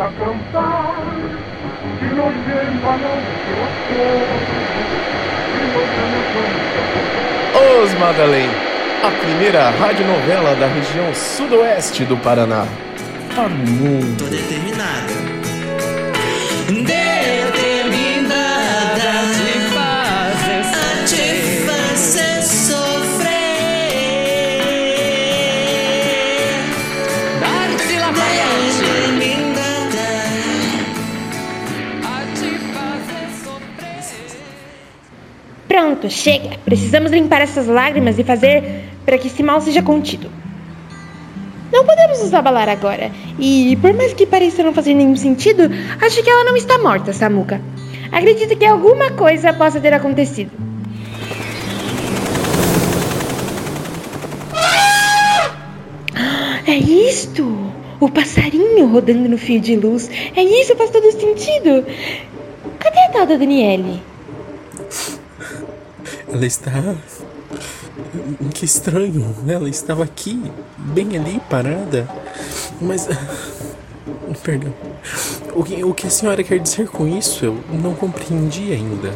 a cantar, que nos lleva Os Madalém, a primeira radionovela da região sudoeste do Paraná. Para o mundo. Tô determinada. Pronto, chega. Precisamos limpar essas lágrimas e fazer para que esse mal seja contido. Não podemos nos abalar agora. E por mais que pareça não fazer nenhum sentido, acho que ela não está morta, Samuka. Acredito que alguma coisa possa ter acontecido. É isto! O passarinho rodando no fio de luz. É isso, faz todo sentido. Cadê a tal da Daniele? Ela está. Que estranho. Ela estava aqui, bem ali, parada. Mas. Perdão. O que, o que a senhora quer dizer com isso? Eu não compreendi ainda.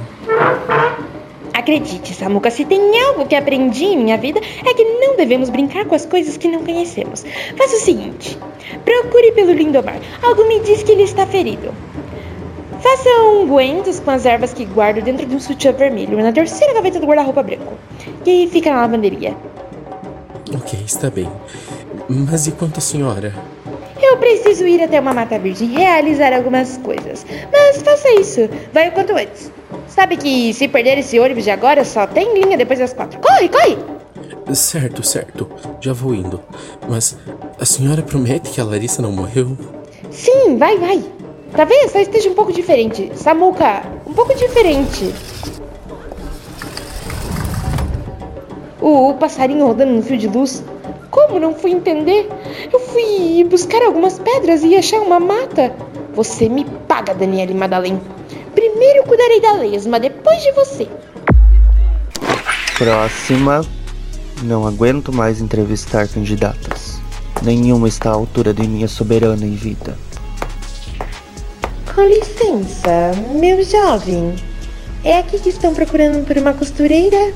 Acredite, Samuka, se tem algo que aprendi em minha vida é que não devemos brincar com as coisas que não conhecemos. Faça o seguinte: procure pelo Lindomar. Algo me diz que ele está ferido. Faça ungüentos com as ervas que guardo dentro de um sutiã vermelho, na terceira gaveta do guarda-roupa branco, que fica na lavanderia. Ok, está bem. Mas e quanto a senhora? Eu preciso ir até uma mata virgem realizar algumas coisas. Mas faça isso, vai o quanto antes. Sabe que se perder esse ônibus de agora, só tem linha depois das quatro. Corre, corre! Certo, certo. Já vou indo. Mas a senhora promete que a Larissa não morreu? Sim, vai, vai. Talvez só esteja um pouco diferente. Samuka, um pouco diferente. O passarinho rodando no fio de luz. Como não fui entender? Eu fui buscar algumas pedras e achar uma mata. Você me paga, Daniele Madalém. Primeiro cuidarei da lesma, depois de você. Próxima. Não aguento mais entrevistar candidatas. Nenhuma está à altura de minha soberana em vida. Com licença, meu jovem. É aqui que estão procurando por uma costureira?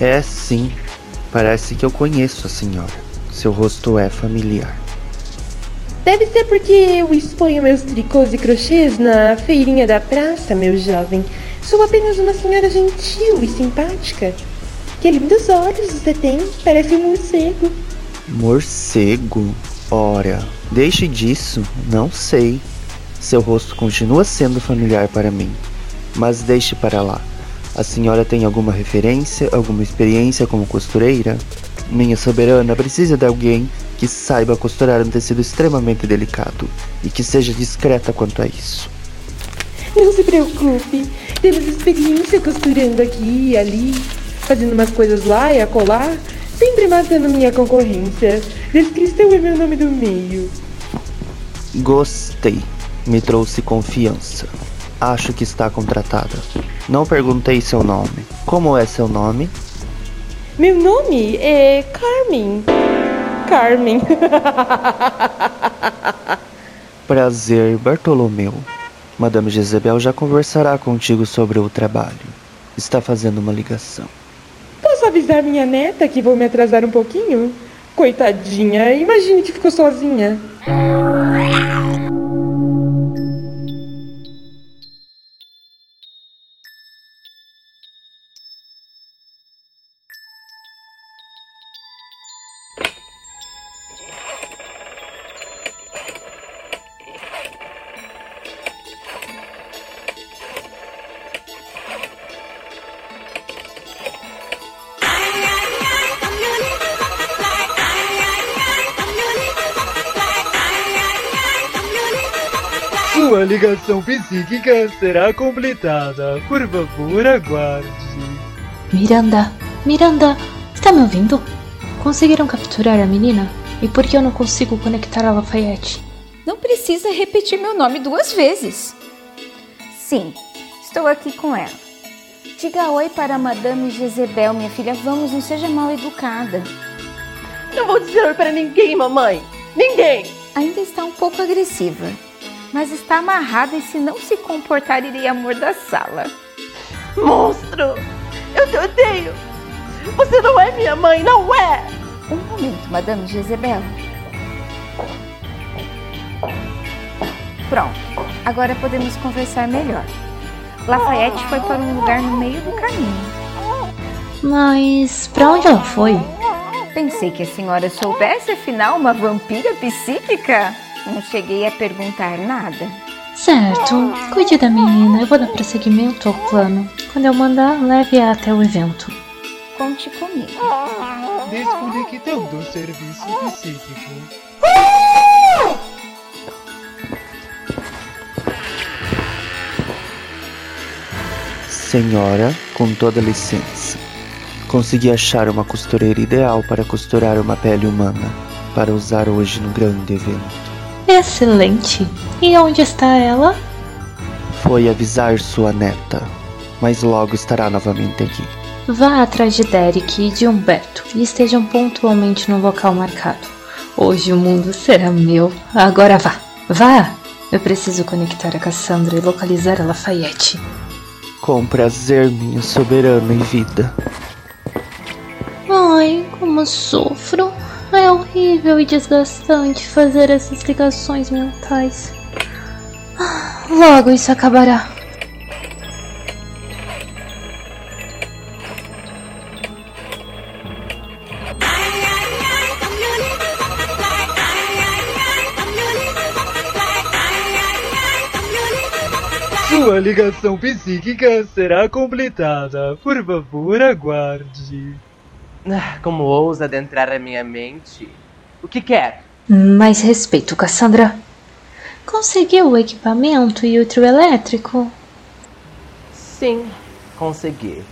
É sim. Parece que eu conheço a senhora. Seu rosto é familiar. Deve ser porque eu exponho meus tricôs e crochês na feirinha da praça, meu jovem. Sou apenas uma senhora gentil e simpática. Que lindos olhos você tem, parece um morcego. Morcego? Ora, deixe disso, não sei. Seu rosto continua sendo familiar para mim. Mas deixe para lá. A senhora tem alguma referência, alguma experiência como costureira? Minha soberana precisa de alguém que saiba costurar um tecido extremamente delicado e que seja discreta quanto a isso. Não se preocupe, temos experiência costurando aqui e ali, fazendo umas coisas lá e acolá, sempre matando minha concorrência. Descrição é meu nome do meio. Gostei me trouxe confiança. Acho que está contratada. Não perguntei seu nome. Como é seu nome? Meu nome é Carmen. Carmen. Prazer, Bartolomeu. Madame Jezebel já conversará contigo sobre o trabalho. Está fazendo uma ligação. Posso avisar minha neta que vou me atrasar um pouquinho? Coitadinha, imagine que ficou sozinha. Sua ligação psíquica será completada. Por favor, aguarde. Miranda, Miranda, está me ouvindo? Conseguiram capturar a menina? E por que eu não consigo conectar a Lafayette? Não precisa repetir meu nome duas vezes. Sim, estou aqui com ela. Diga oi para a Madame Jezebel, minha filha. Vamos, não seja mal educada. Não vou dizer oi para ninguém, mamãe. Ninguém. Ainda está um pouco agressiva. Mas está amarrada e se não se comportar irei amordaçá-la. Monstro! Eu te odeio! Você não é minha mãe, não é! Um momento, Madame Jezebel. Pronto, agora podemos conversar melhor. Lafayette foi para um lugar no meio do caminho. Mas pra onde ela foi? Pensei que a senhora soubesse, afinal, uma vampira psíquica. Não cheguei a perguntar nada. Certo, cuide da menina, eu vou dar prosseguimento ao plano. Quando eu mandar, leve-a até o evento. Conte comigo. Desconectando o serviço psíquico. Senhora, com toda licença. Consegui achar uma costureira ideal para costurar uma pele humana, para usar hoje no grande evento. Excelente! E onde está ela? Foi avisar sua neta, mas logo estará novamente aqui. Vá atrás de Derek e de Humberto e estejam pontualmente no local marcado. Hoje o mundo será meu. Agora vá! Vá! Eu preciso conectar a Cassandra e localizar a Lafayette. Com prazer, minha soberana e vida. Ai, como sofro. É horrível e desgastante fazer essas ligações mentais. Logo isso acabará. Sua ligação psíquica será completada. Por favor, aguarde. Ah, Como ousa adentrar a minha mente? O que quer? Mais respeito, Cassandra. Conseguiu o equipamento e o trio elétrico? Sim, consegui.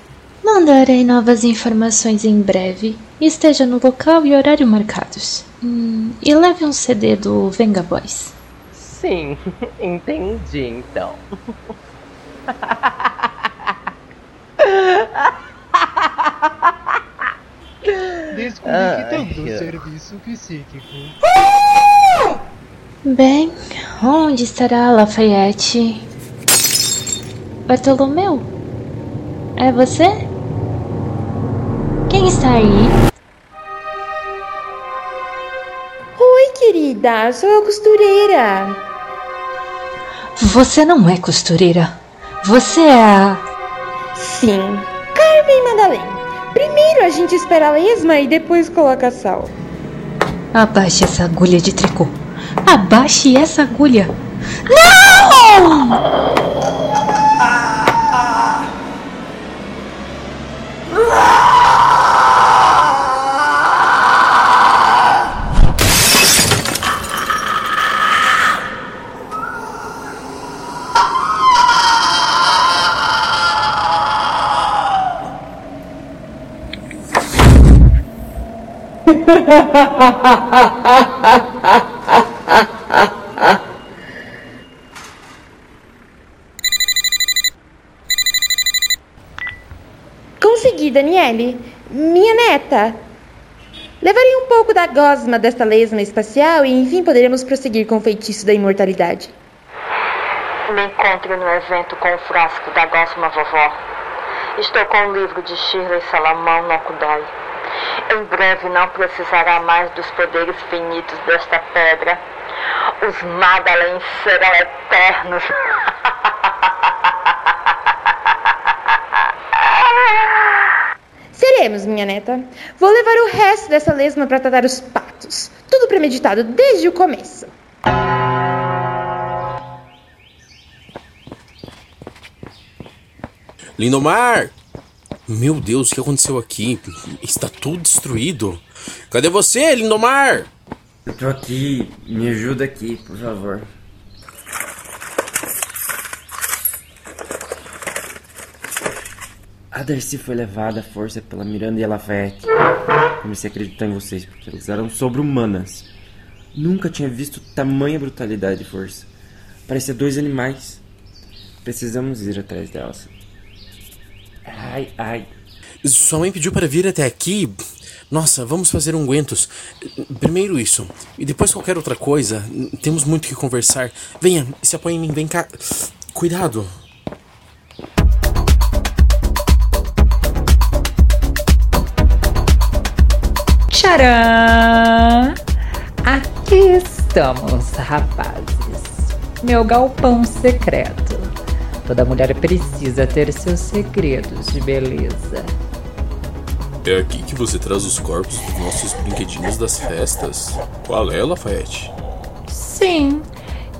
Mandarei novas informações em breve. Esteja no local e horário marcados. Hum, e leve um CD do Venga Boys. Sim, entendi então. Desconectando Ai, o serviço psíquico. Bem, onde estará Lafayette? Bartolomeu? É você? Quem está aí? Oi, querida, sou a costureira. Você não é costureira. Você é a. Sim, Carmen Madalena. Primeiro a gente espera a lesma e depois coloca sal. Abaixe essa agulha de tricô. Abaixe essa agulha. Não! Consegui, Daniele. Minha neta. Levarei um pouco da gosma desta lesma espacial e enfim poderemos prosseguir com o feitiço da imortalidade. Me encontre no evento com o frasco da gosma vovó. Estou com o livro de Shirley Salamão no Okudai. Em breve não precisará mais dos poderes finitos desta pedra. Os Madalens serão eternos. Seremos, minha neta. Vou levar o resto dessa lesma para tratar os patos. Tudo premeditado desde o começo. Lindomar! Meu Deus, o que aconteceu aqui? Está tudo destruído. Cadê você, Lindomar? Eu tô aqui, me ajuda aqui, por favor. A Darcy foi levada à força pela Miranda e a Lafayette. Comecei a acreditar em vocês, porque elas eram sobre-humanas. Nunca tinha visto tamanha brutalidade e força. Parecia dois animais. Precisamos ir atrás delas. Ai, ai. Sua mãe pediu para vir até aqui, Nossa, vamos fazer ungüentos. Primeiro isso, e depois qualquer outra coisa. Temos muito que conversar. Venha, se apoie em mim, vem cá. Cuidado. Tcharam! Aqui estamos, rapazes. Meu galpão secreto. Toda mulher precisa ter seus segredos de beleza. É aqui que você traz os corpos dos nossos brinquedinhos das festas. Qual é, Lafayette? Sim.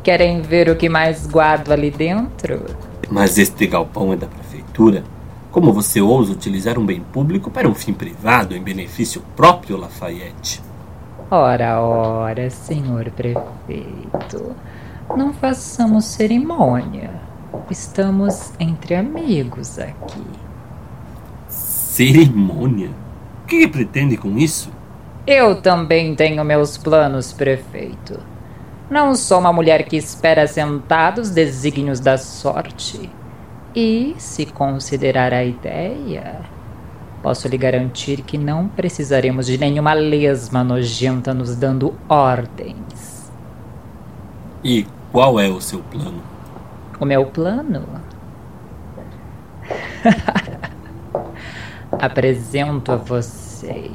Querem ver o que mais guardo ali dentro? Mas este galpão é da prefeitura? Como você ousa utilizar um bem público para um fim privado em benefício próprio, Lafayette? Ora, ora, senhor prefeito. Não façamos cerimônia. Estamos entre amigos aqui. Cerimônia? O que pretende com isso? Eu também tenho meus planos, prefeito. Não sou uma mulher que espera sentada os desígnios da sorte. E, se considerar a ideia, posso lhe garantir que não precisaremos de nenhuma lesma nojenta nos dando ordens. E qual é o seu plano? O meu plano? Apresento a vocês.